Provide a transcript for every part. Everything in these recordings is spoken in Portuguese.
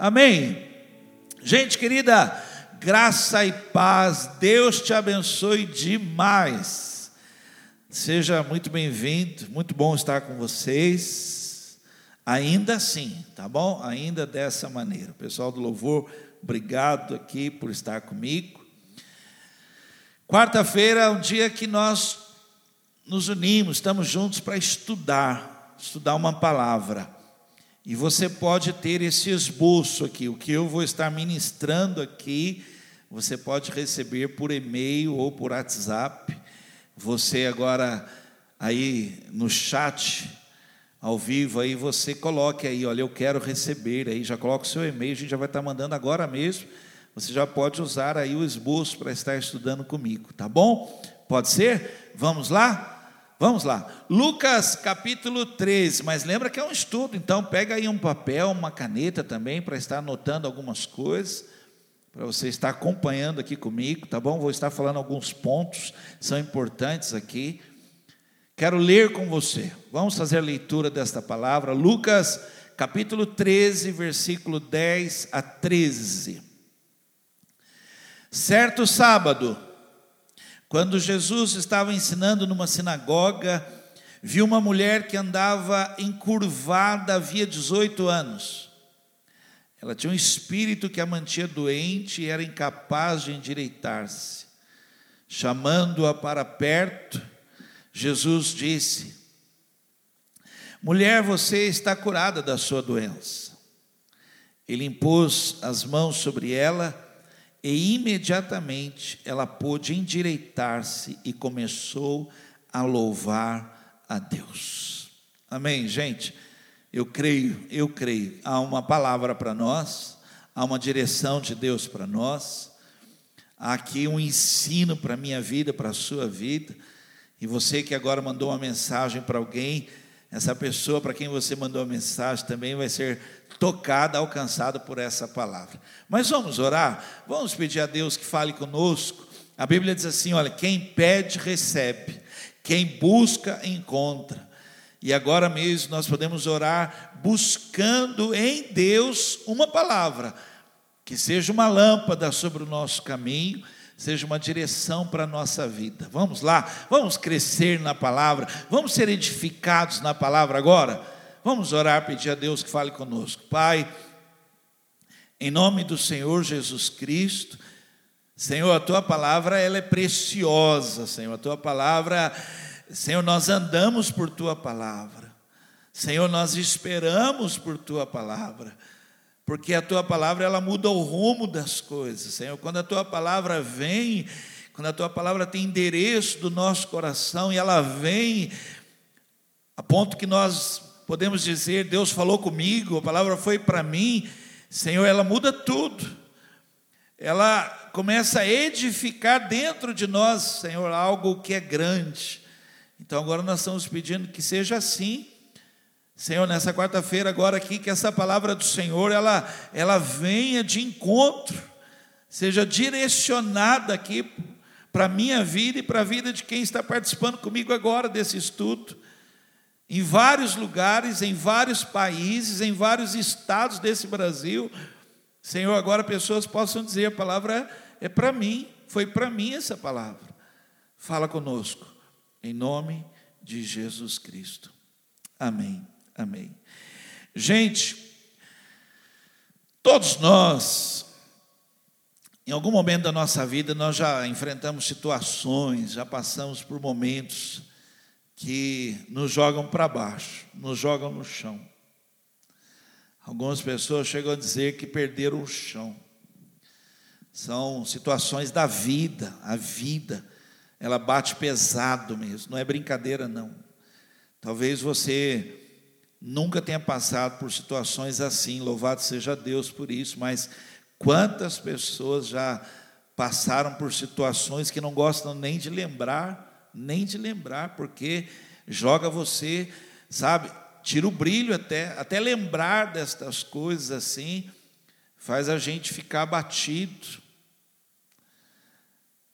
Amém? Gente querida, graça e paz, Deus te abençoe demais. Seja muito bem-vindo, muito bom estar com vocês. Ainda assim, tá bom? Ainda dessa maneira. Pessoal do louvor, obrigado aqui por estar comigo. Quarta-feira é um dia que nós nos unimos, estamos juntos para estudar, estudar uma palavra. E você pode ter esse esboço aqui, o que eu vou estar ministrando aqui, você pode receber por e-mail ou por WhatsApp. Você agora aí no chat ao vivo aí você coloque aí, olha, eu quero receber aí, já coloca o seu e-mail, a gente já vai estar mandando agora mesmo. Você já pode usar aí o esboço para estar estudando comigo, tá bom? Pode ser? Vamos lá? Vamos lá, Lucas capítulo 13, mas lembra que é um estudo, então pega aí um papel, uma caneta também, para estar anotando algumas coisas, para você estar acompanhando aqui comigo, tá bom? Vou estar falando alguns pontos, são importantes aqui. Quero ler com você, vamos fazer a leitura desta palavra, Lucas capítulo 13, versículo 10 a 13. Certo sábado, quando Jesus estava ensinando numa sinagoga, viu uma mulher que andava encurvada havia 18 anos. Ela tinha um espírito que a mantinha doente e era incapaz de endireitar-se. Chamando-a para perto, Jesus disse: Mulher, você está curada da sua doença. Ele impôs as mãos sobre ela e imediatamente ela pôde endireitar-se e começou a louvar a Deus. Amém, gente? Eu creio, eu creio. Há uma palavra para nós, há uma direção de Deus para nós, há aqui um ensino para a minha vida, para a sua vida. E você que agora mandou uma mensagem para alguém, essa pessoa para quem você mandou a mensagem também vai ser tocada, alcançada por essa palavra. Mas vamos orar, vamos pedir a Deus que fale conosco. A Bíblia diz assim: olha, quem pede, recebe, quem busca, encontra. E agora mesmo nós podemos orar buscando em Deus uma palavra, que seja uma lâmpada sobre o nosso caminho, seja uma direção para a nossa vida. Vamos lá, vamos crescer na palavra, vamos ser edificados na palavra agora. Vamos orar, pedir a Deus que fale conosco. Pai, em nome do Senhor Jesus Cristo, Senhor, a tua palavra ela é preciosa, Senhor. A tua palavra, Senhor, nós andamos por tua palavra. Senhor, nós esperamos por tua palavra. Porque a tua palavra ela muda o rumo das coisas, Senhor. Quando a tua palavra vem, quando a tua palavra tem endereço do nosso coração e ela vem a ponto que nós podemos dizer: Deus falou comigo, a palavra foi para mim, Senhor, ela muda tudo. Ela começa a edificar dentro de nós, Senhor, algo que é grande. Então agora nós estamos pedindo que seja assim. Senhor, nessa quarta-feira agora aqui que essa palavra do Senhor ela ela venha de encontro, seja direcionada aqui para a minha vida e para a vida de quem está participando comigo agora desse estudo em vários lugares, em vários países, em vários estados desse Brasil. Senhor, agora pessoas possam dizer: a palavra é para mim, foi para mim essa palavra. Fala conosco, em nome de Jesus Cristo. Amém, amém. Gente, todos nós, em algum momento da nossa vida, nós já enfrentamos situações, já passamos por momentos que nos jogam para baixo, nos jogam no chão. Algumas pessoas chegam a dizer que perderam o chão. São situações da vida, a vida, ela bate pesado mesmo, não é brincadeira não. Talvez você nunca tenha passado por situações assim, louvado seja Deus por isso, mas quantas pessoas já passaram por situações que não gostam nem de lembrar, nem de lembrar, porque joga você, sabe, tira o brilho até, até lembrar destas coisas assim, faz a gente ficar abatido.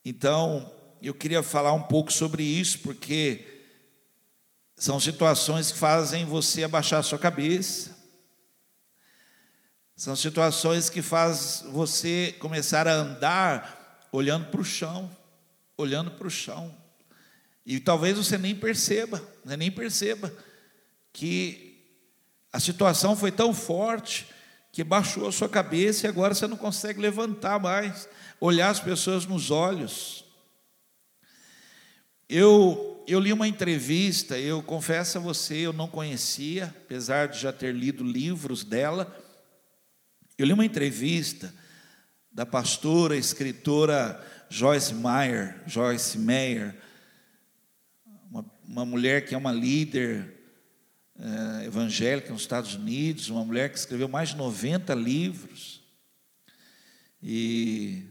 Então, eu queria falar um pouco sobre isso, porque são situações que fazem você abaixar a sua cabeça. São situações que faz você começar a andar olhando para o chão, olhando para o chão. E talvez você nem perceba, você nem perceba que a situação foi tão forte que baixou a sua cabeça e agora você não consegue levantar mais, olhar as pessoas nos olhos. Eu, eu li uma entrevista, eu confesso a você, eu não conhecia, apesar de já ter lido livros dela. Eu li uma entrevista da pastora, escritora Joyce Meyer, Joyce Meyer, uma, mulher que é uma líder é, evangélica nos Estados Unidos, uma mulher que escreveu mais de 90 livros. E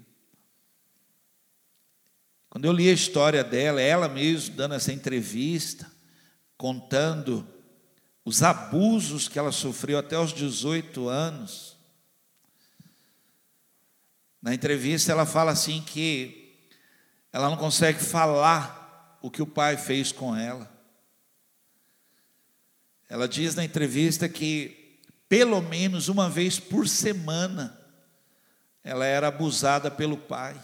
quando eu li a história dela, ela mesmo dando essa entrevista, contando os abusos que ela sofreu até os 18 anos. Na entrevista ela fala assim que ela não consegue falar o que o pai fez com ela. Ela diz na entrevista que pelo menos uma vez por semana ela era abusada pelo pai.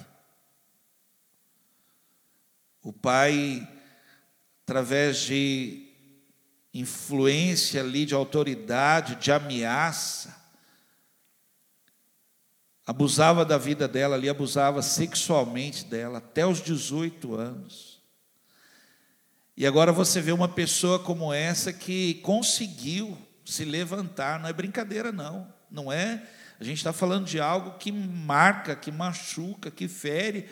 O pai, através de influência ali, de autoridade, de ameaça, abusava da vida dela ali, abusava sexualmente dela até os 18 anos. E agora você vê uma pessoa como essa que conseguiu se levantar, não é brincadeira, não, não é. A gente está falando de algo que marca, que machuca, que fere,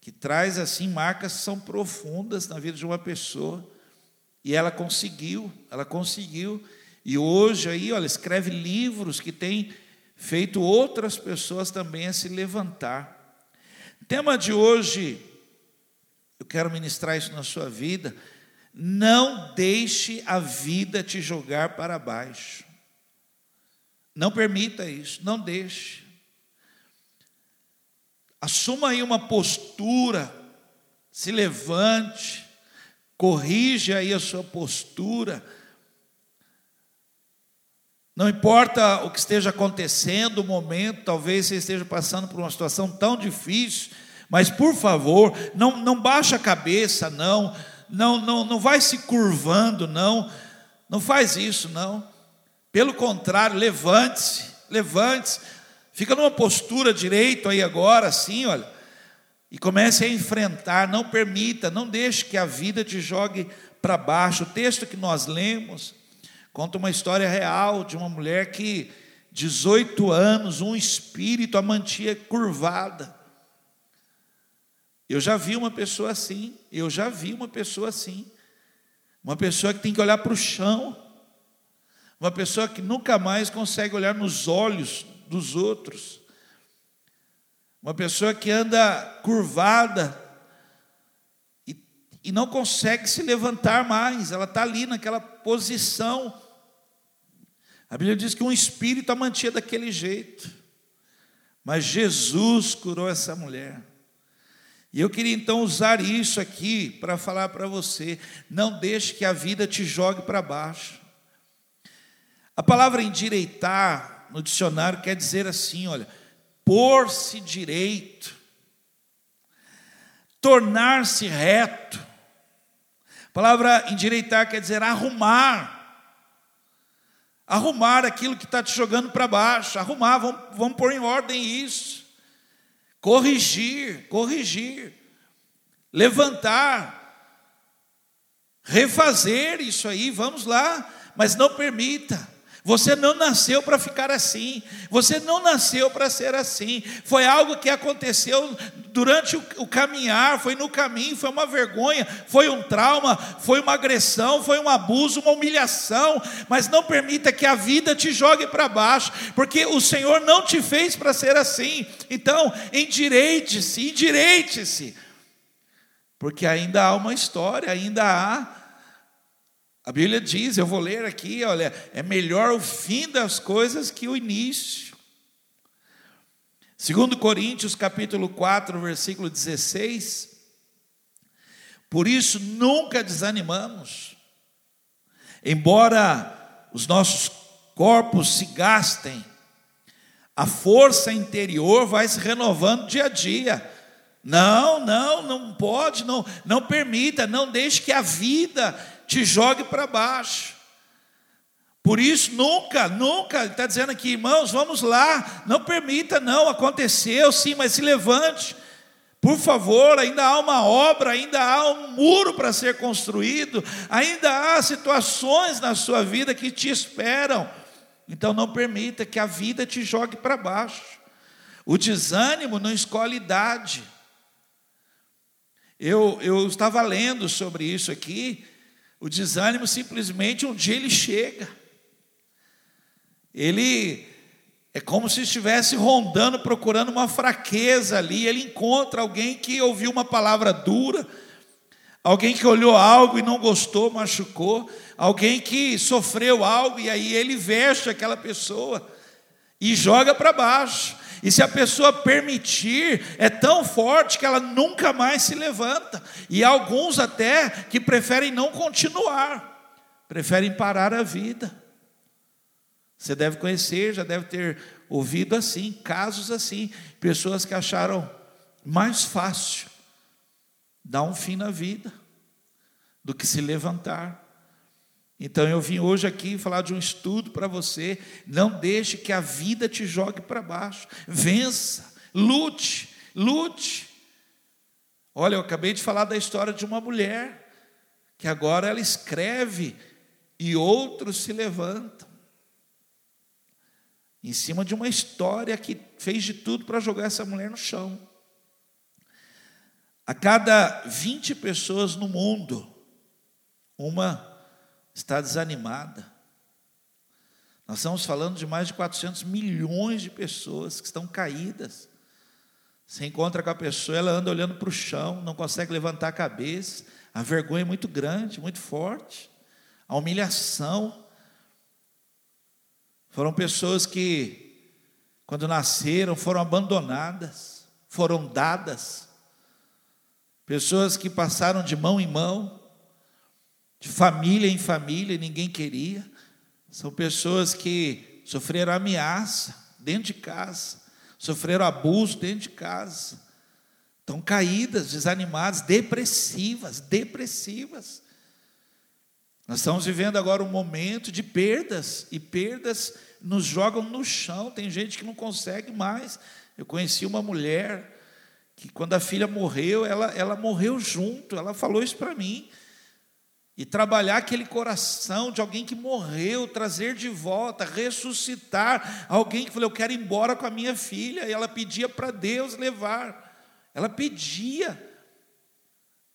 que traz assim marcas que são profundas na vida de uma pessoa. E ela conseguiu, ela conseguiu. E hoje aí, olha, escreve livros que tem feito outras pessoas também a se levantar. Tema de hoje, eu quero ministrar isso na sua vida, não deixe a vida te jogar para baixo. Não permita isso, não deixe. Assuma aí uma postura, se levante, corrija aí a sua postura. Não importa o que esteja acontecendo, o momento, talvez você esteja passando por uma situação tão difícil, mas por favor, não, não baixe a cabeça, não não, não, não vai se curvando, não, não faz isso, não. Pelo contrário, levante-se, levante-se, fica numa postura direito aí agora, assim, olha, e comece a enfrentar, não permita, não deixe que a vida te jogue para baixo. O texto que nós lemos conta uma história real de uma mulher que, 18 anos, um espírito a mantinha curvada. Eu já vi uma pessoa assim, eu já vi uma pessoa assim. Uma pessoa que tem que olhar para o chão. Uma pessoa que nunca mais consegue olhar nos olhos dos outros. Uma pessoa que anda curvada e, e não consegue se levantar mais, ela está ali naquela posição. A Bíblia diz que um espírito a mantinha daquele jeito, mas Jesus curou essa mulher. E eu queria então usar isso aqui para falar para você: não deixe que a vida te jogue para baixo. A palavra endireitar no dicionário quer dizer assim: olha, pôr-se direito, tornar-se reto. A palavra endireitar quer dizer arrumar. Arrumar aquilo que está te jogando para baixo, arrumar, vamos, vamos pôr em ordem isso corrigir, corrigir, levantar, refazer isso aí, vamos lá, mas não permita. Você não nasceu para ficar assim, você não nasceu para ser assim. Foi algo que aconteceu durante o, caminhar, foi no caminho, foi uma vergonha, foi um trauma, foi uma agressão, foi um abuso, uma humilhação. Mas não permita que a vida te jogue para baixo, porque o Senhor não te fez para ser assim. Então, endireite-se, endireite-se, porque ainda há uma história, ainda há a Bíblia diz, eu vou ler aqui, olha, é melhor o fim das coisas que o início. Segundo Coríntios, capítulo 4, versículo 16. Por isso nunca desanimamos. Embora os nossos corpos se gastem, A força interior vai se renovando dia a dia. Não, não, não pode, não, não permita, não deixe que a vida te jogue para baixo. Por isso, nunca, nunca, ele está dizendo aqui, irmãos, vamos lá, não permita, não, aconteceu sim, mas se levante, por favor, ainda há uma obra, ainda há um muro para ser construído, ainda há situações na sua vida que te esperam, então não permita que a vida te jogue para baixo. O desânimo não escolhe idade. Eu, eu estava lendo sobre isso aqui, o desânimo simplesmente um dia ele chega. Ele é como se estivesse rondando, procurando uma fraqueza ali. Ele encontra alguém que ouviu uma palavra dura, alguém que olhou algo e não gostou, machucou, alguém que sofreu algo e aí ele veste aquela pessoa e joga para baixo. E se a pessoa permitir, é tão forte que ela nunca mais se levanta. E alguns até que preferem não continuar, preferem parar a vida. Você deve conhecer, já deve ter ouvido assim, casos assim, pessoas que acharam mais fácil dar um fim na vida do que se levantar. Então eu vim hoje aqui falar de um estudo para você. Não deixe que a vida te jogue para baixo. Vença, lute, lute. Olha, eu acabei de falar da história de uma mulher que agora ela escreve e outros se levantam em cima de uma história que fez de tudo para jogar essa mulher no chão. A cada 20 pessoas no mundo, uma está desanimada. Nós estamos falando de mais de 400 milhões de pessoas que estão caídas. Você encontra com a pessoa, ela anda olhando para o chão, não consegue levantar a cabeça, a vergonha é muito grande, muito forte, a humilhação, foram pessoas que, quando nasceram, foram abandonadas, foram dadas. Pessoas que passaram de mão em mão, de família em família, ninguém queria. São pessoas que sofreram ameaça dentro de casa, sofreram abuso dentro de casa, estão caídas, desanimadas, depressivas, depressivas. Nós estamos vivendo agora um momento de perdas, e perdas nos jogam no chão. Tem gente que não consegue mais. Eu conheci uma mulher que, quando a filha morreu, ela, ela morreu junto. Ela falou isso para mim. E trabalhar aquele coração de alguém que morreu, trazer de volta, ressuscitar alguém que falou: Eu quero ir embora com a minha filha. E ela pedia para Deus levar. Ela pedia.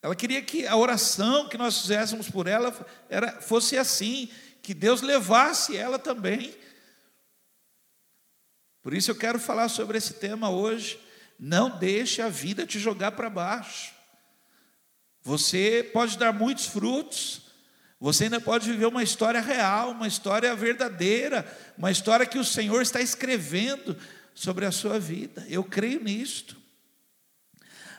Ela queria que a oração que nós fizéssemos por ela era, fosse assim, que Deus levasse ela também. Por isso eu quero falar sobre esse tema hoje. Não deixe a vida te jogar para baixo. Você pode dar muitos frutos, você ainda pode viver uma história real, uma história verdadeira, uma história que o Senhor está escrevendo sobre a sua vida. Eu creio nisto.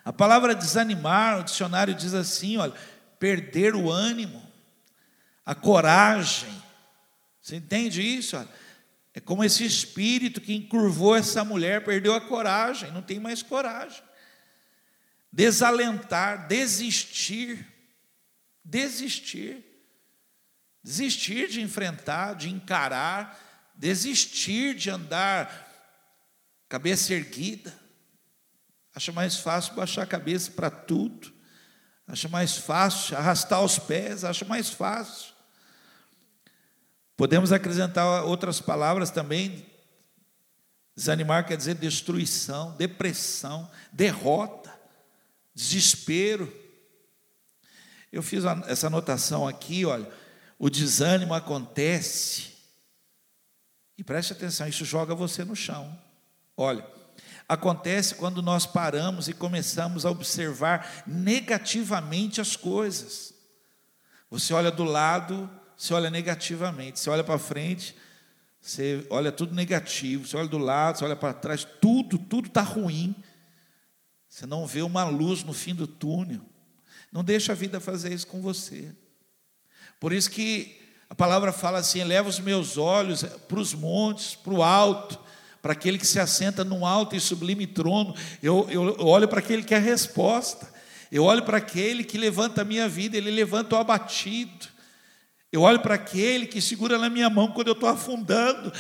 A palavra desanimar, o dicionário diz assim: olha, perder o ânimo, a coragem. Você entende isso? Olha, é como esse espírito que encurvou essa mulher, perdeu a coragem, não tem mais coragem. Desalentar, desistir, desistir, desistir de enfrentar, de encarar, desistir de andar cabeça erguida. Acha mais fácil baixar a cabeça para tudo. Acha mais fácil arrastar os pés, acha mais fácil. Podemos acrescentar outras palavras também. Desanimar quer dizer destruição, depressão, derrota, desespero. Eu fiz essa anotação aqui, olha. O desânimo acontece, e preste atenção, isso joga você no chão. Olha, acontece quando nós paramos e começamos a observar negativamente as coisas. Você olha do lado, você olha negativamente, você olha para frente, você olha tudo negativo, você olha do lado, você olha para trás, tudo, tudo está ruim. Você não vê uma luz no fim do túnel. Não deixa a vida fazer isso com você. Por isso que a palavra fala assim: eleva os meus olhos para os montes, para o alto, para aquele que se assenta num alto e sublime trono. Eu, eu olho para aquele que é a resposta. Eu olho para aquele que levanta a minha vida, ele levanta o abatido. Eu olho para aquele que segura na minha mão quando eu estou afundando.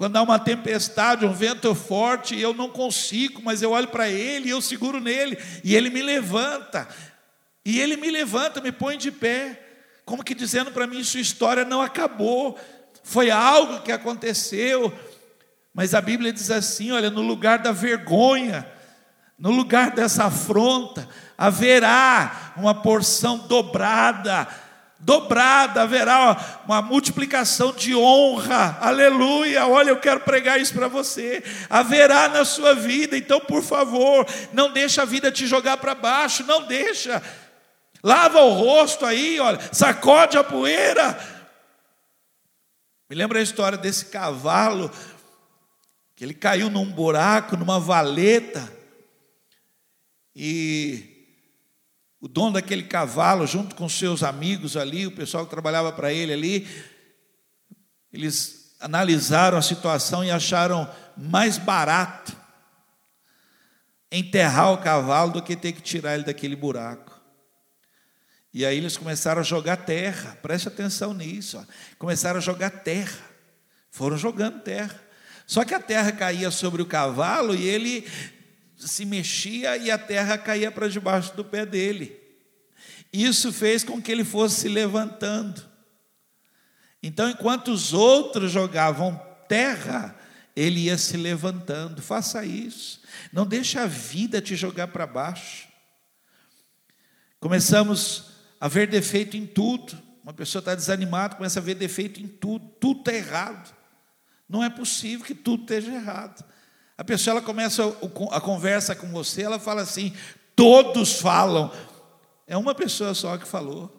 Quando há uma tempestade, um vento forte, eu não consigo, mas eu olho para ele, eu seguro nele, e ele me levanta. E ele me levanta, me põe de pé, como que dizendo para mim: sua história não acabou, foi algo que aconteceu. Mas a Bíblia diz assim: olha, no lugar da vergonha, no lugar dessa afronta, haverá uma porção dobrada dobrada, haverá uma multiplicação de honra, aleluia. Olha, eu quero pregar isso para você. Haverá na sua vida, então, por favor, não deixa a vida te jogar para baixo, não deixa. Lava o rosto aí, olha, sacode a poeira. Me lembra a história desse cavalo que ele caiu num buraco, numa valeta, e o dono daquele cavalo, junto com seus amigos ali, o pessoal que trabalhava para ele ali, eles analisaram a situação e acharam mais barato enterrar o cavalo do que ter que tirar ele daquele buraco. E aí eles começaram a jogar terra, preste atenção nisso, ó. começaram a jogar terra, foram jogando terra. Só que a terra caía sobre o cavalo e ele se mexia e a terra caía para debaixo do pé dele. Isso fez com que ele fosse se levantando. Então, enquanto os outros jogavam terra, ele ia se levantando. Faça isso. Não deixe a vida te jogar para baixo. Começamos a ver defeito em tudo. Uma pessoa está desanimada, começa a ver defeito em tudo. Tudo está errado. Não é possível que tudo esteja errado. A pessoa ela começa a conversa com você, ela fala assim: todos falam. É uma pessoa só que falou.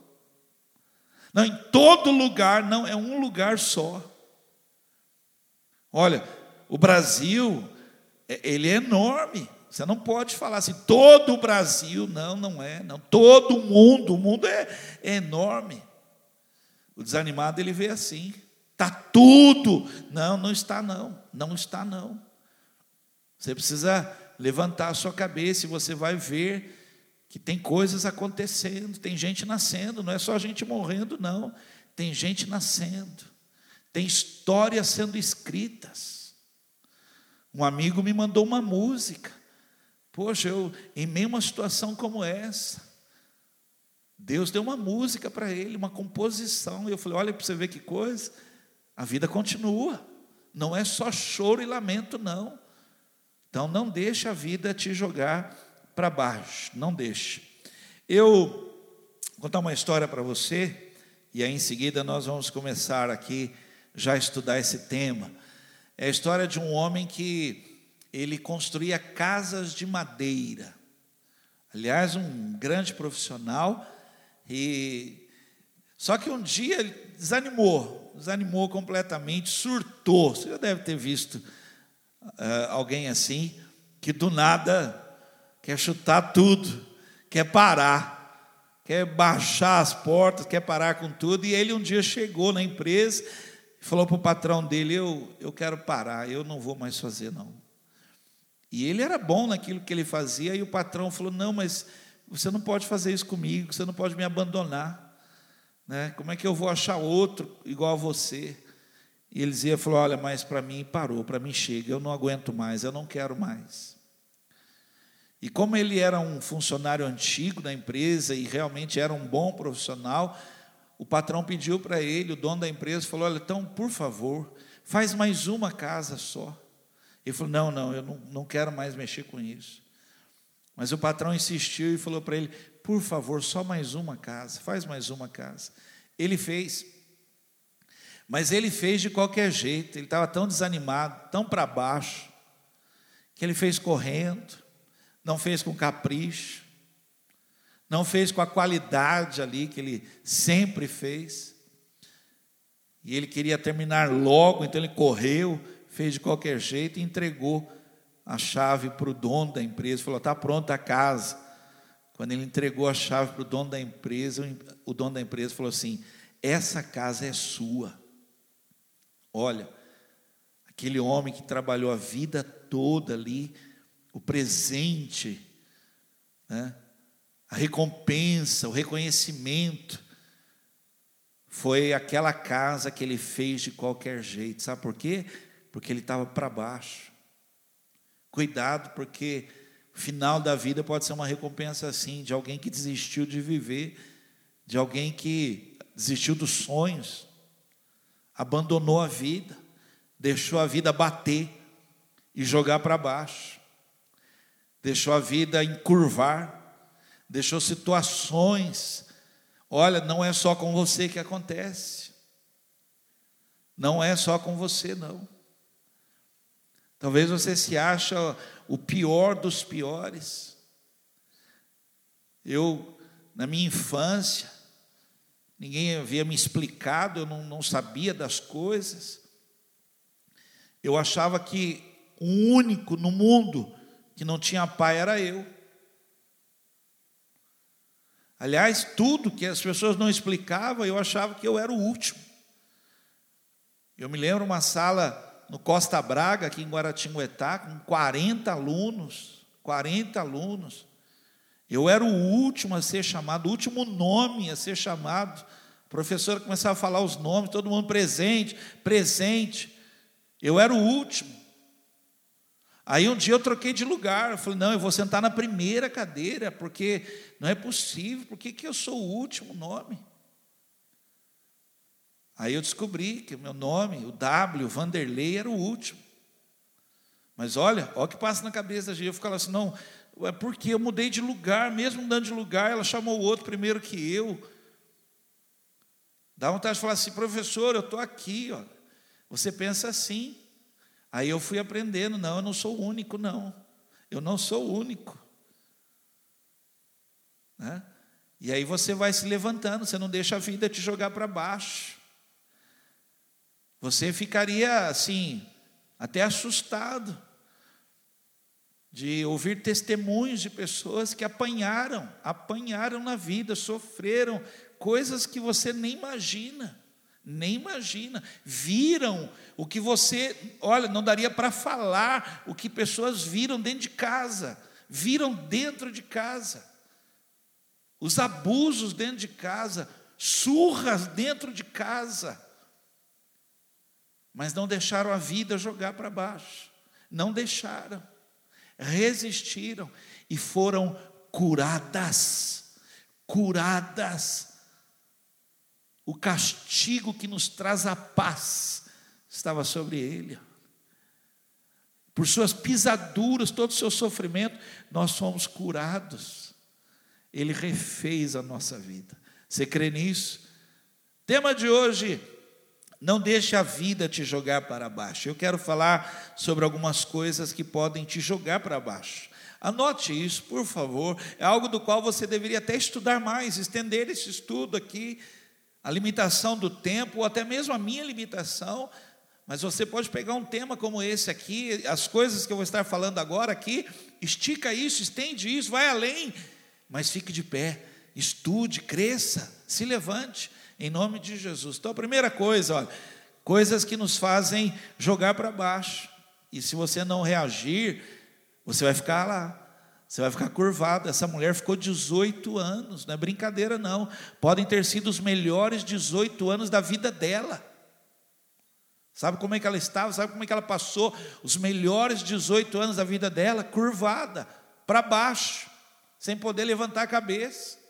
Não, em todo lugar, não, é um lugar só. Olha, o Brasil, é, ele é enorme. Você não pode falar assim, todo o Brasil, não, não é, não. Todo o mundo, o mundo é, é enorme. O desanimado ele vê assim, está tudo. Não, não está não, não está não. Você precisa levantar a sua cabeça e você vai ver que tem coisas acontecendo, tem gente nascendo, não é só gente morrendo, não. Tem gente nascendo, tem histórias sendo escritas. Um amigo me mandou uma música. Poxa, eu, em meio a uma situação como essa, Deus deu uma música para ele, uma composição. E eu falei: olha para você ver que coisa, a vida continua. Não é só choro e lamento, não. Então não deixe a vida te jogar para baixo, não deixe. Eu vou contar uma história para você e aí em seguida nós vamos começar aqui já a estudar esse tema. É a história de um homem que ele construía casas de madeira. Aliás, um grande profissional e só que um dia ele desanimou, desanimou completamente, surtou. Você já deve ter visto uh, alguém assim, que do nada quer chutar tudo, quer parar, quer baixar as portas, quer parar com tudo. E ele um dia chegou na empresa e falou para o patrão dele: eu, eu quero parar, eu não vou mais fazer, não. E ele era bom naquilo que ele fazia, e o patrão falou: Não, mas você não pode fazer isso comigo, você não pode me abandonar. Né? Como é que eu vou achar outro igual a você? E dizia, falou, olha, mas para mim parou, para mim chega, eu não aguento mais, eu não quero mais. E como ele era um funcionário antigo da empresa e realmente era um bom profissional, o patrão pediu para ele, o dono da empresa, falou, olha, então, por favor, faz mais uma casa só. Ele falou, não, não, eu não, não quero mais mexer com isso. Mas o patrão insistiu e falou para ele, por favor, só mais uma casa, faz mais uma casa. Ele fez. Mas ele fez de qualquer jeito, ele estava tão desanimado, tão para baixo, que ele fez correndo, não fez com capricho, não fez com a qualidade ali que ele sempre fez. E ele queria terminar logo, então ele correu, fez de qualquer jeito e entregou a chave para o dono da empresa. Falou: está pronta a casa. Quando ele entregou a chave para o dono da empresa, o dono da empresa falou assim: essa casa é sua. Olha, aquele homem que trabalhou a vida toda ali, o presente, né? a recompensa, o reconhecimento, foi aquela casa que ele fez de qualquer jeito. Sabe por quê? Porque ele estava para baixo. Cuidado, porque o final da vida pode ser uma recompensa assim, de alguém que desistiu de viver, de alguém que desistiu dos sonhos, abandonou a vida, deixou a vida bater e jogar para baixo, deixou a vida encurvar, deixou situações. Olha, não é só com você que acontece, não é só com você, não. Talvez você se acha o pior dos piores. Eu, na minha infância, ninguém havia me explicado, eu não, não sabia das coisas. Eu achava que o único no mundo que não tinha pai era eu. Aliás, tudo que as pessoas não explicavam, eu achava que eu era o último. Eu me lembro uma sala no Costa Braga, aqui em Guaratinguetá, com 40 alunos, 40 alunos. Eu era o último a ser chamado, o último nome a ser chamado. A professora começava a falar os nomes, todo mundo presente, presente. Eu era o último. Aí um dia eu troquei de lugar. Eu falei, não, eu vou sentar na primeira cadeira, porque não é possível, por que eu sou o último nome? Aí eu descobri que o meu nome, o W, Vanderlei, era o último. Mas olha, olha o que passa na cabeça da gente. Eu ficava assim, não, é porque eu mudei de lugar, mesmo mudando de lugar, ela chamou o outro primeiro que eu. Dá vontade de falar assim, professor, eu estou aqui, ó. Você pensa assim. Aí eu fui aprendendo, não, eu não sou o único, não. Eu não sou o único. Né? E aí você vai se levantando, você não deixa a vida te jogar para baixo. Você ficaria assim, até assustado de ouvir testemunhos de pessoas que apanharam, apanharam na vida, sofreram coisas que você nem imagina, nem imagina. Viram o que você, olha, não daria para falar o que pessoas viram dentro de casa, viram dentro de casa. Os abusos dentro de casa, surras dentro de casa mas não deixaram a vida jogar para baixo. Não deixaram. Resistiram e foram curadas. Curadas. O castigo que nos traz a paz estava sobre ele. Por suas pisaduras, todo o seu sofrimento, nós fomos curados. Ele refez a nossa vida. Você crê nisso? Tema de hoje: não deixe a vida te jogar para baixo. Eu quero falar sobre algumas coisas que podem te jogar para baixo. Anote isso, por favor. É algo do qual você deveria até estudar mais, estender esse estudo aqui, a limitação do tempo, ou até mesmo a minha limitação. Mas você pode pegar um tema como esse aqui, as coisas que eu vou estar falando agora aqui, estica isso, estende isso, vai além, mas fique de pé, estude, cresça, se levante em nome de Jesus. Então, a primeira coisa, olha, coisas que nos fazem jogar para baixo. E se você não reagir, você vai ficar lá. Você vai ficar curvado. Essa mulher ficou 18 anos, não é brincadeira, não. Podem ter sido os melhores 18 anos da vida dela. Sabe como é que ela estava? Sabe como é que ela passou os melhores 18 anos da vida dela? Curvada, para baixo, sem poder levantar a cabeça.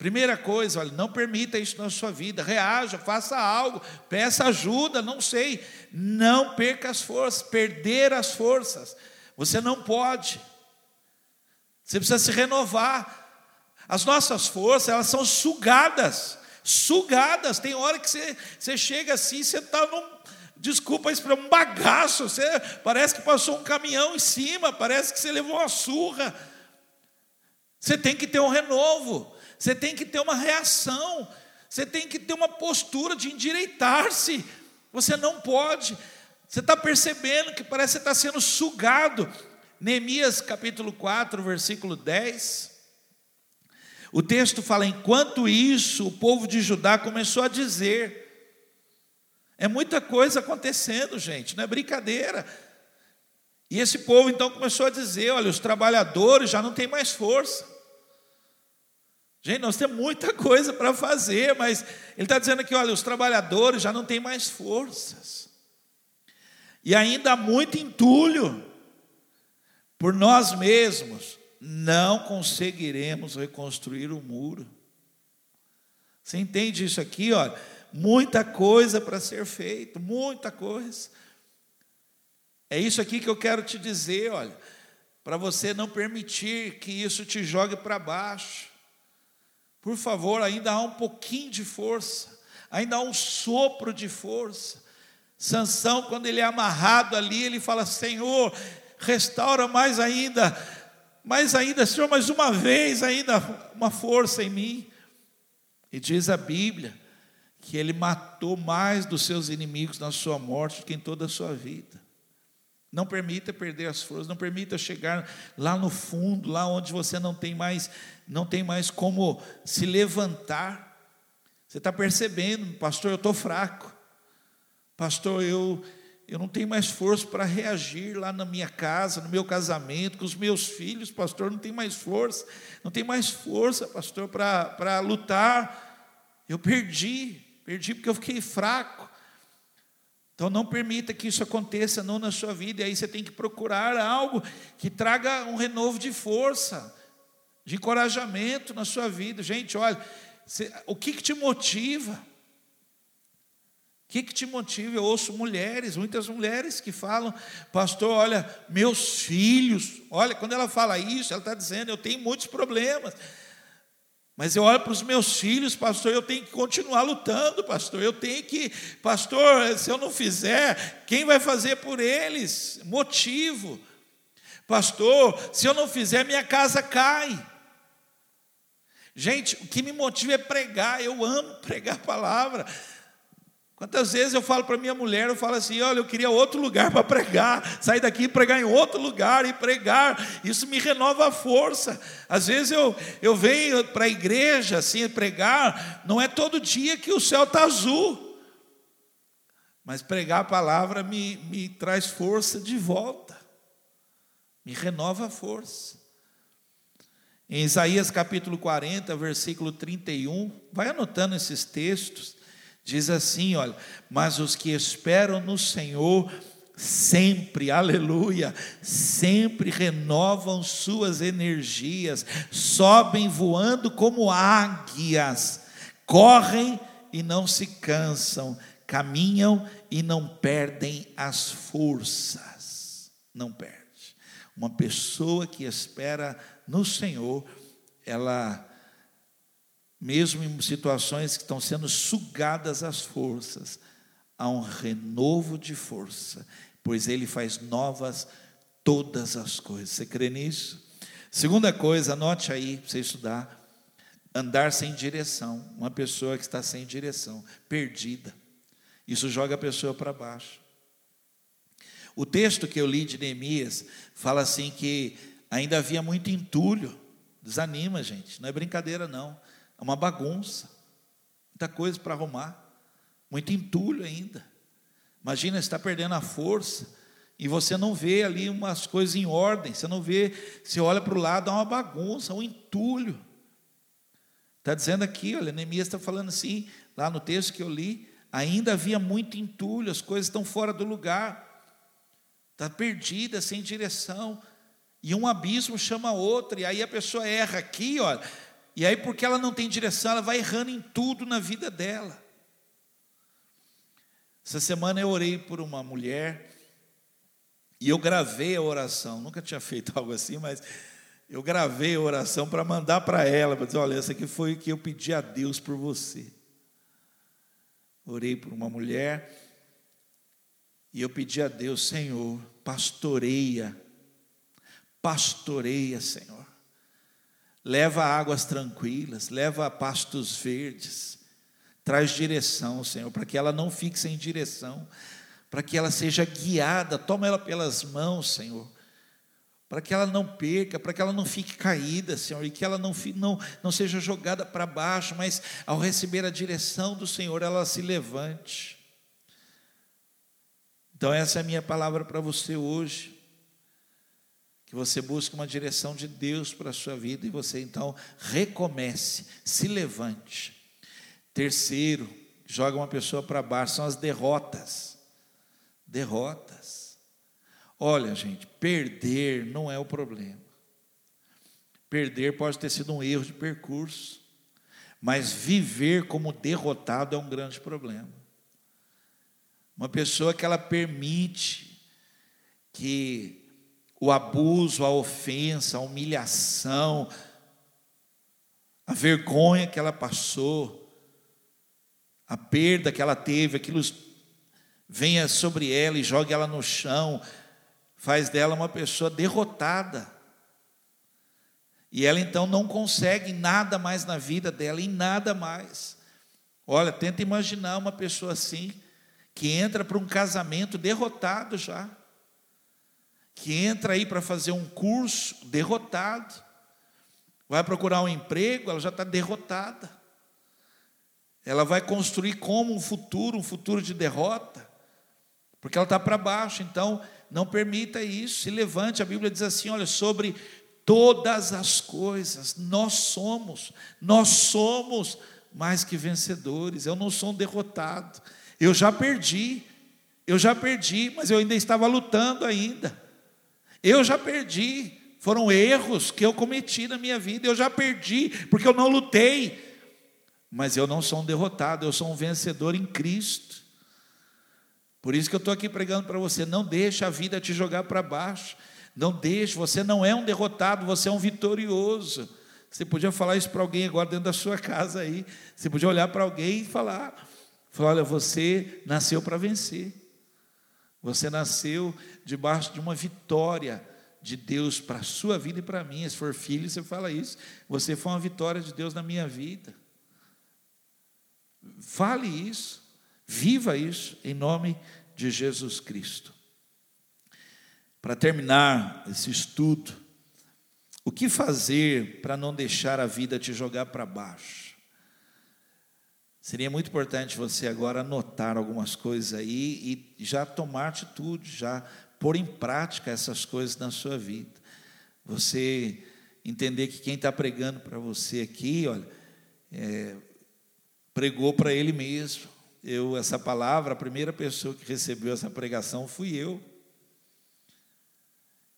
Primeira coisa, olha, não permita isso na sua vida. Reaja, faça algo, peça ajuda, não sei. Não perca as forças, perder as forças. Você não pode. Você precisa se renovar. As nossas forças, elas são sugadas. Sugadas. Tem hora que você, você chega assim, você está num. Desculpa isso um bagaço. Você parece que passou um caminhão em cima, parece que você levou uma surra. Você tem que ter um renovo. Você tem que ter uma reação, você tem que ter uma postura de endireitar-se. Você não pode. Você está percebendo que parece que está sendo sugado. Neemias capítulo 4, versículo 10. O texto fala: enquanto isso, o povo de Judá começou a dizer: É muita coisa acontecendo, gente, não é brincadeira. E esse povo então começou a dizer: olha, os trabalhadores já não têm mais força. Gente, nós temos muita coisa para fazer, mas ele está dizendo aqui: olha, os trabalhadores já não têm mais forças. E ainda há muito entulho. Por nós mesmos não conseguiremos reconstruir o muro. Você entende isso aqui? Olha, muita coisa para ser feito, muita coisa. É isso aqui que eu quero te dizer, olha, para você não permitir que isso te jogue para baixo. Por favor, ainda há um pouquinho de força, ainda há um sopro de força. Sansão, quando ele é amarrado ali, ele fala: Senhor, restaura mais ainda, mais ainda, Senhor, mais uma vez ainda uma força em mim. E diz a Bíblia que ele matou mais dos seus inimigos na sua morte do que em toda a sua vida. Não permita perder as forças, não permita chegar lá no fundo, lá onde você não tem mais, não tem mais como se levantar. Você está percebendo, pastor, eu estou fraco. Pastor, eu, eu não tenho mais força para reagir lá na minha casa, no meu casamento, com os meus filhos, pastor, não tem mais força, não tem mais força, pastor, para lutar. Eu perdi, perdi porque eu fiquei fraco. Então não permita que isso aconteça não na sua vida, e aí você tem que procurar algo que traga um renovo de força, de encorajamento na sua vida. Gente, olha, você, o que, que te motiva? O que, que te motiva? Eu ouço mulheres, muitas mulheres que falam, pastor, olha, meus filhos, olha, quando ela fala isso, ela está dizendo, eu tenho muitos problemas. Mas eu olho para os meus filhos, pastor, eu tenho que continuar lutando, pastor. Eu tenho que, pastor, se eu não fizer, quem vai fazer por eles? Motivo. Pastor, se eu não fizer, minha casa cai. Gente, o que me motiva é pregar. Eu amo pregar a palavra. Quantas vezes eu falo para minha mulher, eu falo assim: olha, eu queria outro lugar para pregar, sair daqui e pregar em outro lugar e pregar, isso me renova a força. Às vezes eu, eu venho para a igreja assim, pregar, não é todo dia que o céu está azul, mas pregar a palavra me, me traz força de volta, me renova a força. Em Isaías capítulo 40, versículo 31, vai anotando esses textos. Diz assim, olha, mas os que esperam no Senhor sempre, aleluia, sempre renovam suas energias, sobem voando como águias, correm e não se cansam, caminham e não perdem as forças. Não perde. Uma pessoa que espera no Senhor, ela mesmo em situações que estão sendo sugadas as forças, há um renovo de força, pois Ele faz novas todas as coisas. Você crê nisso? Segunda coisa, anote aí para você estudar: andar sem direção. Uma pessoa que está sem direção, perdida. Isso joga a pessoa para baixo. O texto que eu li de Neemias fala assim que ainda havia muito entulho. Desanima, gente, não é brincadeira não. É uma bagunça. Muita coisa para arrumar. Muito entulho ainda. Imagina, está perdendo a força e você não vê ali umas coisas em ordem. Você não vê, você olha para o lado, há uma bagunça, um entulho. Está dizendo aqui, olha, Neemias está falando assim, lá no texto que eu li, ainda havia muito entulho, as coisas estão fora do lugar, está perdida, sem direção, e um abismo chama outro, e aí a pessoa erra aqui, olha, e aí, porque ela não tem direção, ela vai errando em tudo na vida dela. Essa semana eu orei por uma mulher e eu gravei a oração. Nunca tinha feito algo assim, mas eu gravei a oração para mandar para ela, para dizer: olha, essa aqui foi o que eu pedi a Deus por você. Orei por uma mulher e eu pedi a Deus, Senhor, pastoreia, pastoreia, Senhor leva águas tranquilas, leva pastos verdes, traz direção, Senhor, para que ela não fique sem direção, para que ela seja guiada, toma ela pelas mãos, Senhor, para que ela não perca, para que ela não fique caída, Senhor, e que ela não, não, não seja jogada para baixo, mas ao receber a direção do Senhor, ela se levante. Então, essa é a minha palavra para você hoje. Que você busque uma direção de Deus para a sua vida e você então recomece, se levante. Terceiro, joga uma pessoa para baixo, são as derrotas. Derrotas. Olha, gente, perder não é o problema. Perder pode ter sido um erro de percurso, mas viver como derrotado é um grande problema. Uma pessoa que ela permite que o abuso, a ofensa, a humilhação, a vergonha que ela passou, a perda que ela teve, aquilo venha sobre ela e jogue ela no chão, faz dela uma pessoa derrotada. E ela então não consegue nada mais na vida dela, em nada mais. Olha, tenta imaginar uma pessoa assim, que entra para um casamento derrotado já, que entra aí para fazer um curso derrotado, vai procurar um emprego, ela já está derrotada. Ela vai construir como um futuro, um futuro de derrota, porque ela está para baixo. Então, não permita isso. Se levante. A Bíblia diz assim: olha, sobre todas as coisas, nós somos, nós somos mais que vencedores. Eu não sou um derrotado. Eu já perdi, eu já perdi, mas eu ainda estava lutando ainda. Eu já perdi, foram erros que eu cometi na minha vida. Eu já perdi, porque eu não lutei mas eu não sou um derrotado, eu sou um vencedor em Cristo. Por isso que eu estou aqui pregando para você: não deixe a vida te jogar para baixo, não deixe, você não é um derrotado, você é um vitorioso. Você podia falar isso para alguém agora dentro da sua casa aí, você podia olhar para alguém e falar: falar olha, você nasceu para vencer, você nasceu debaixo de uma vitória de Deus para a sua vida e para a minha. Se for filho, você fala isso. Você foi uma vitória de Deus na minha vida. Fale isso, viva isso, em nome de Jesus Cristo. Para terminar esse estudo, o que fazer para não deixar a vida te jogar para baixo? Seria muito importante você agora anotar algumas coisas aí e já tomar atitude, já pôr em prática essas coisas na sua vida. Você entender que quem está pregando para você aqui, olha, é, pregou para ele mesmo. Eu, essa palavra, a primeira pessoa que recebeu essa pregação fui eu.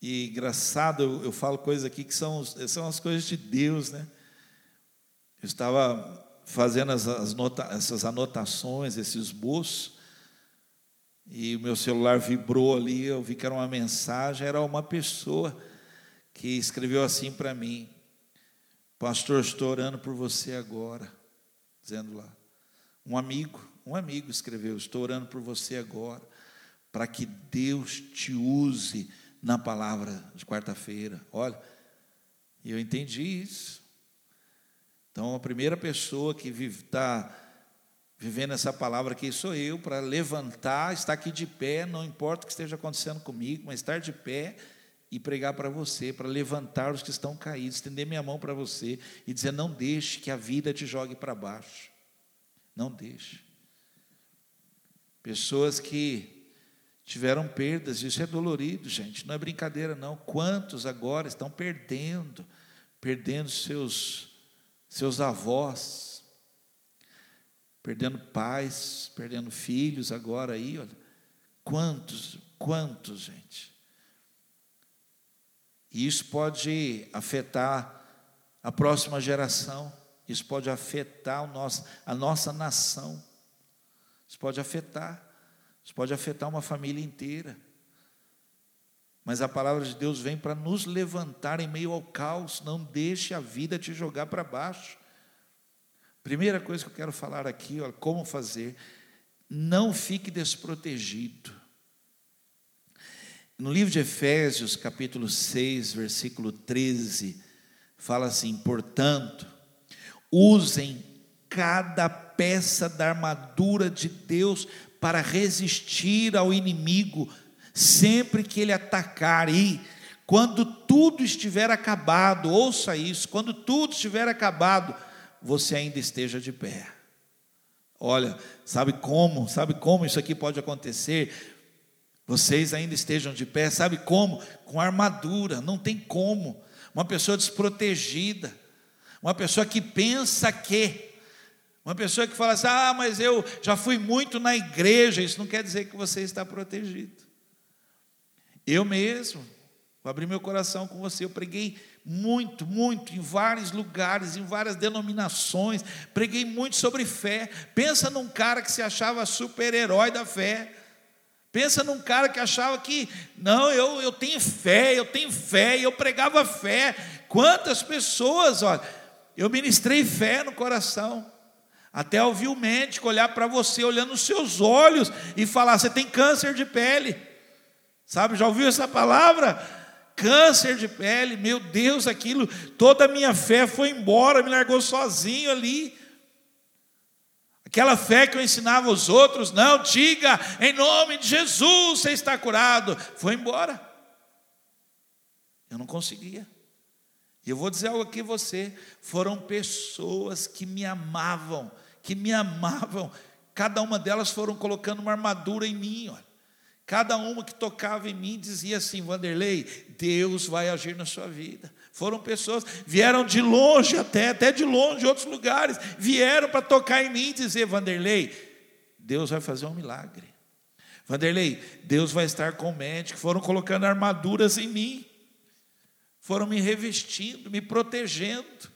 E engraçado, eu, eu falo coisas aqui que são, são as coisas de Deus, né? Eu estava fazendo as, as nota, essas anotações, esse esboço, e o meu celular vibrou ali, eu vi que era uma mensagem, era uma pessoa que escreveu assim para mim: Pastor, estou orando por você agora dizendo lá. Um amigo, um amigo escreveu: Estou orando por você agora, para que Deus te use na palavra de quarta-feira. Olha, e eu entendi isso. Então, a primeira pessoa que está vivendo essa palavra aqui sou eu, para levantar, estar aqui de pé, não importa o que esteja acontecendo comigo, mas estar de pé e pregar para você, para levantar os que estão caídos, estender minha mão para você e dizer: não deixe que a vida te jogue para baixo. Não deixe. Pessoas que tiveram perdas, isso é dolorido, gente, não é brincadeira, não. Quantos agora estão perdendo, perdendo seus, seus avós, perdendo pais, perdendo filhos agora aí, olha. Quantos, quantos, gente. E isso pode afetar a próxima geração, isso pode afetar o nosso, a nossa nação, isso pode afetar, isso pode afetar uma família inteira. Mas a palavra de Deus vem para nos levantar em meio ao caos, não deixe a vida te jogar para baixo. Primeira coisa que eu quero falar aqui, olha, como fazer, não fique desprotegido. No livro de Efésios, capítulo 6, versículo 13, fala assim: portanto, usem cada peça da armadura de Deus para resistir ao inimigo sempre que ele atacar, e quando tudo estiver acabado, ouça isso, quando tudo estiver acabado, você ainda esteja de pé. Olha, sabe como? Sabe como isso aqui pode acontecer? vocês ainda estejam de pé, sabe como? Com armadura, não tem como. Uma pessoa desprotegida, uma pessoa que pensa que, uma pessoa que fala assim: ah, mas eu já fui muito na igreja, isso não quer dizer que você está protegido. Eu mesmo, vou abrir meu coração com você, eu preguei muito, muito, em vários lugares, em várias denominações, preguei muito sobre fé. Pensa num cara que se achava super-herói da fé. Pensa num cara que achava que, não, eu, eu tenho fé, eu tenho fé, eu pregava fé. Quantas pessoas, olha, eu ministrei fé no coração. Até ouvir o médico olhar para você, olhando nos seus olhos e falar: você tem câncer de pele. Sabe, já ouviu essa palavra? Câncer de pele, meu Deus, aquilo, toda a minha fé foi embora, me largou sozinho ali. Aquela fé que eu ensinava aos outros, não, diga, em nome de Jesus você está curado, foi embora. Eu não conseguia. E eu vou dizer algo aqui a você: foram pessoas que me amavam, que me amavam, cada uma delas foram colocando uma armadura em mim, olha. Cada uma que tocava em mim dizia assim: Vanderlei, Deus vai agir na sua vida. Foram pessoas, vieram de longe até, até de longe, outros lugares, vieram para tocar em mim e dizer: Vanderlei, Deus vai fazer um milagre. Vanderlei, Deus vai estar com o médico. Foram colocando armaduras em mim, foram me revestindo, me protegendo,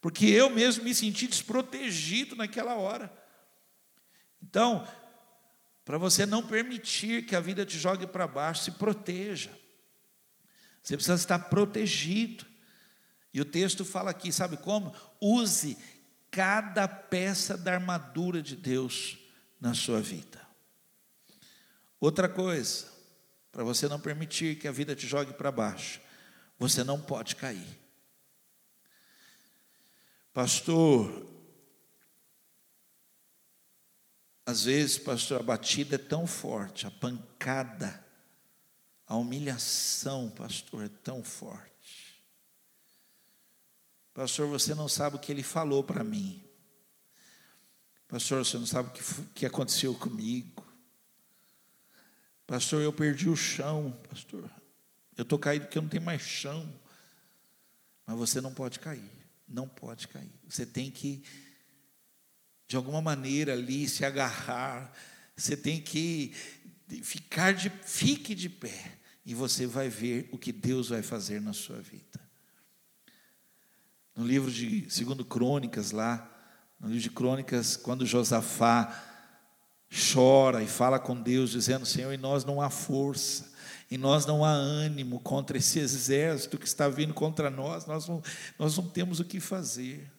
porque eu mesmo me senti desprotegido naquela hora. Então, para você não permitir que a vida te jogue para baixo, se proteja. Você precisa estar protegido. E o texto fala aqui, sabe como? Use cada peça da armadura de Deus na sua vida. Outra coisa, para você não permitir que a vida te jogue para baixo, você não pode cair. Pastor, Às vezes, pastor, a batida é tão forte, a pancada, a humilhação, pastor, é tão forte. Pastor, você não sabe o que ele falou para mim. Pastor, você não sabe o que, que aconteceu comigo. Pastor, eu perdi o chão, pastor. Eu estou caído porque eu não tenho mais chão. Mas você não pode cair. Não pode cair. Você tem que de alguma maneira ali se agarrar. Você tem que ficar de, fique de pé e você vai ver o que Deus vai fazer na sua vida. No livro de segundo Crônicas lá, no livro de Crônicas, quando Josafá chora e fala com Deus dizendo: "Senhor, em nós não há força, em nós não há ânimo contra esse exército que está vindo contra nós, nós não, nós não temos o que fazer"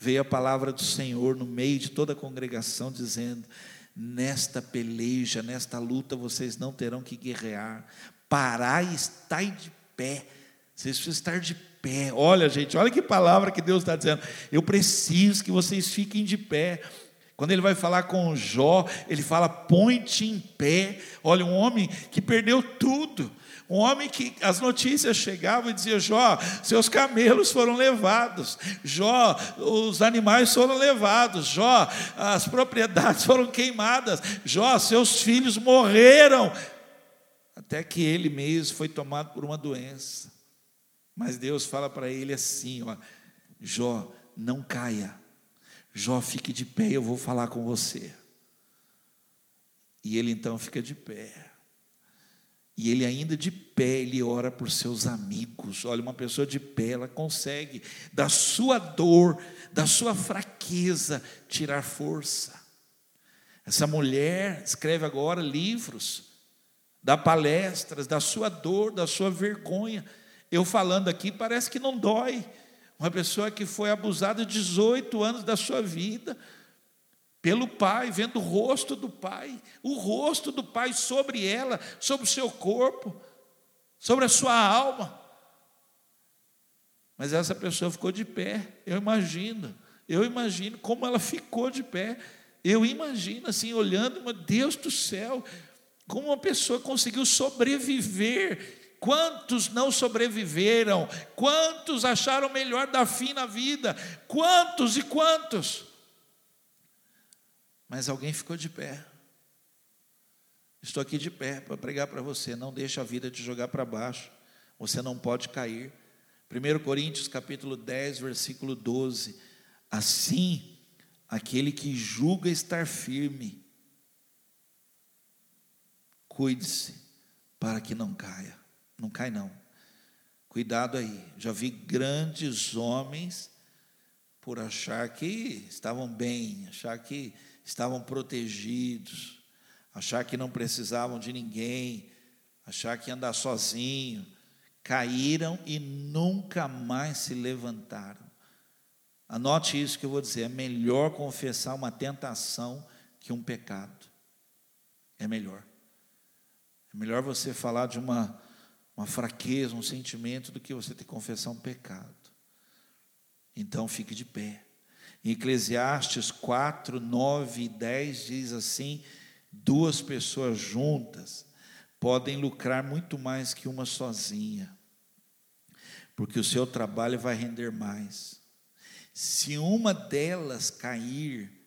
veio a palavra do Senhor no meio de toda a congregação, dizendo: Nesta peleja, nesta luta, vocês não terão que guerrear, parai e estai de pé. Vocês precisam estar de pé. Olha, gente, olha que palavra que Deus está dizendo. Eu preciso que vocês fiquem de pé. Quando ele vai falar com Jó, ele fala: põe-te em pé. Olha, um homem que perdeu tudo, um homem que as notícias chegavam e dizia: Jó, seus camelos foram levados, Jó, os animais foram levados, Jó, as propriedades foram queimadas, Jó, seus filhos morreram. Até que ele mesmo foi tomado por uma doença. Mas Deus fala para ele assim: ó, Jó, não caia, Jó, fique de pé, eu vou falar com você. E ele então fica de pé. E ele ainda de pé, ele ora por seus amigos. Olha, uma pessoa de pé, ela consegue da sua dor, da sua fraqueza, tirar força. Essa mulher escreve agora livros, dá palestras da sua dor, da sua vergonha. Eu falando aqui parece que não dói. Uma pessoa que foi abusada 18 anos da sua vida, pelo Pai, vendo o rosto do Pai, o rosto do Pai sobre ela, sobre o seu corpo, sobre a sua alma. Mas essa pessoa ficou de pé, eu imagino, eu imagino como ela ficou de pé. Eu imagino assim, olhando, meu Deus do céu, como uma pessoa conseguiu sobreviver. Quantos não sobreviveram? Quantos acharam melhor dar fim na vida? Quantos e quantos? Mas alguém ficou de pé. Estou aqui de pé para pregar para você. Não deixe a vida te jogar para baixo. Você não pode cair. 1 Coríntios capítulo 10, versículo 12. Assim, aquele que julga estar firme, cuide-se para que não caia. Não cai não. Cuidado aí. Já vi grandes homens por achar que estavam bem, achar que estavam protegidos, achar que não precisavam de ninguém, achar que andar sozinho, caíram e nunca mais se levantaram. Anote isso que eu vou dizer: é melhor confessar uma tentação que um pecado. É melhor. É melhor você falar de uma, uma fraqueza, um sentimento, do que você ter que confessar um pecado. Então fique de pé. Em Eclesiastes 4, 9 e 10 diz assim: duas pessoas juntas podem lucrar muito mais que uma sozinha, porque o seu trabalho vai render mais. Se uma delas cair,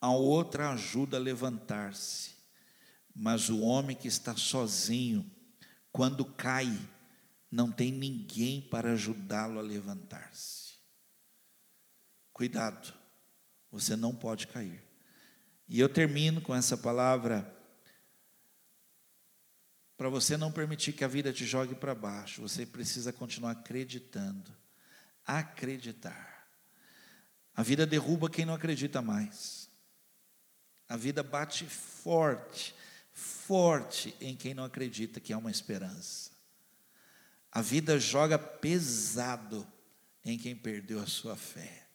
a outra ajuda a levantar-se. Mas o homem que está sozinho, quando cai, não tem ninguém para ajudá-lo a levantar-se. Cuidado, você não pode cair. E eu termino com essa palavra para você não permitir que a vida te jogue para baixo, você precisa continuar acreditando. Acreditar. A vida derruba quem não acredita mais. A vida bate forte, forte em quem não acredita que há uma esperança. A vida joga pesado em quem perdeu a sua fé.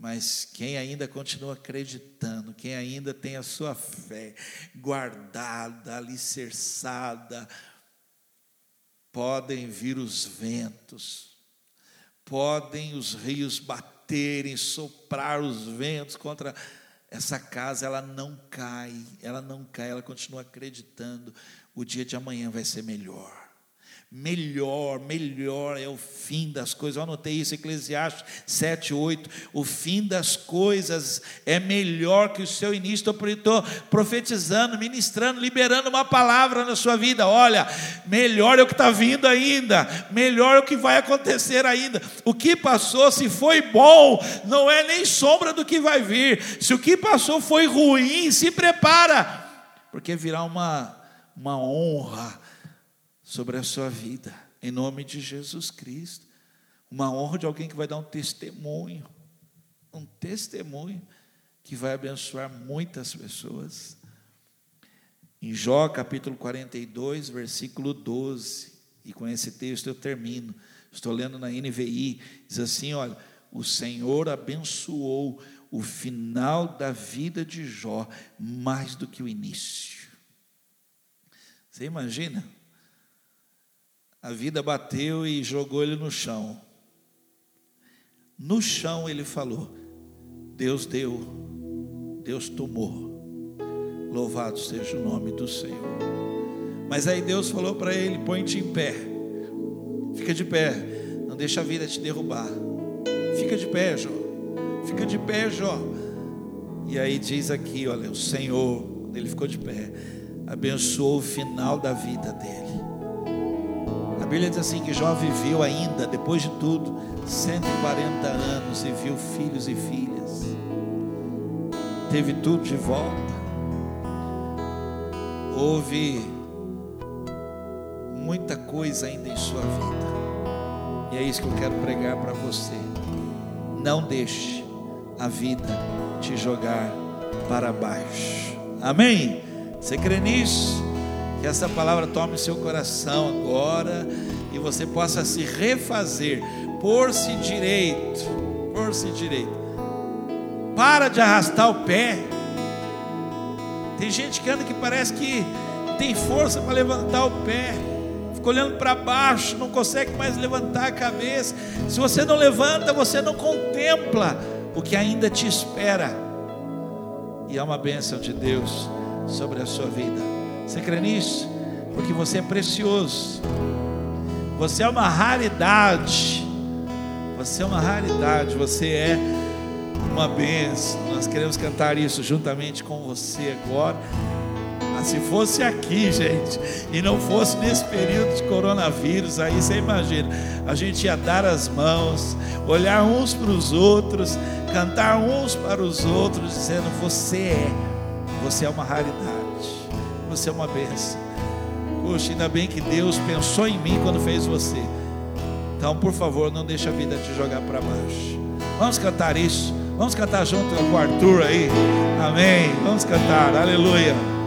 Mas quem ainda continua acreditando, quem ainda tem a sua fé guardada, alicerçada, podem vir os ventos, podem os rios baterem, soprar os ventos contra essa casa, ela não cai, ela não cai, ela continua acreditando, o dia de amanhã vai ser melhor melhor, melhor é o fim das coisas. Eu anotei isso, Eclesiastes 7, 8. O fim das coisas é melhor que o seu início. Estou profetizando, ministrando, liberando uma palavra na sua vida. Olha, melhor é o que está vindo ainda, melhor é o que vai acontecer ainda. O que passou, se foi bom, não é nem sombra do que vai vir. Se o que passou foi ruim, se prepara, porque virá uma, uma honra sobre a sua vida, em nome de Jesus Cristo. Uma honra de alguém que vai dar um testemunho, um testemunho que vai abençoar muitas pessoas. Em Jó capítulo 42, versículo 12, e com esse texto eu termino. Estou lendo na NVI, diz assim: olha, o Senhor abençoou o final da vida de Jó mais do que o início. Você imagina? A vida bateu e jogou ele no chão. No chão ele falou: Deus deu, Deus tomou. Louvado seja o nome do Senhor. Mas aí Deus falou para ele: põe-te em pé, fica de pé, não deixa a vida te derrubar. Fica de pé, Jó. Fica de pé, Jó. E aí diz aqui: olha, o Senhor, ele ficou de pé, abençoou o final da vida dele. Bíblia diz assim que Jó viveu ainda, depois de tudo, 140 anos e viu filhos e filhas. Teve tudo de volta. Houve muita coisa ainda em sua vida. E é isso que eu quero pregar para você. Não deixe a vida te jogar para baixo. Amém? Você crê nisso? Que essa palavra tome seu coração agora e você possa se refazer, pôr-se direito, pôr-se direito. Para de arrastar o pé. Tem gente que anda que parece que tem força para levantar o pé. Fica olhando para baixo, não consegue mais levantar a cabeça. Se você não levanta, você não contempla o que ainda te espera. E é uma bênção de Deus sobre a sua vida. Você crê nisso? Porque você é precioso. Você é uma raridade. Você é uma raridade. Você é uma bênção. Nós queremos cantar isso juntamente com você agora. A Se fosse aqui, gente, e não fosse nesse período de coronavírus, aí você imagina, a gente ia dar as mãos, olhar uns para os outros, cantar uns para os outros, dizendo: Você é, você é uma raridade, você é uma bênção. Poxa, ainda bem que Deus pensou em mim quando fez você. Então, por favor, não deixe a vida te jogar para baixo. Vamos cantar isso. Vamos cantar junto com o Arthur aí. Amém. Vamos cantar. Aleluia.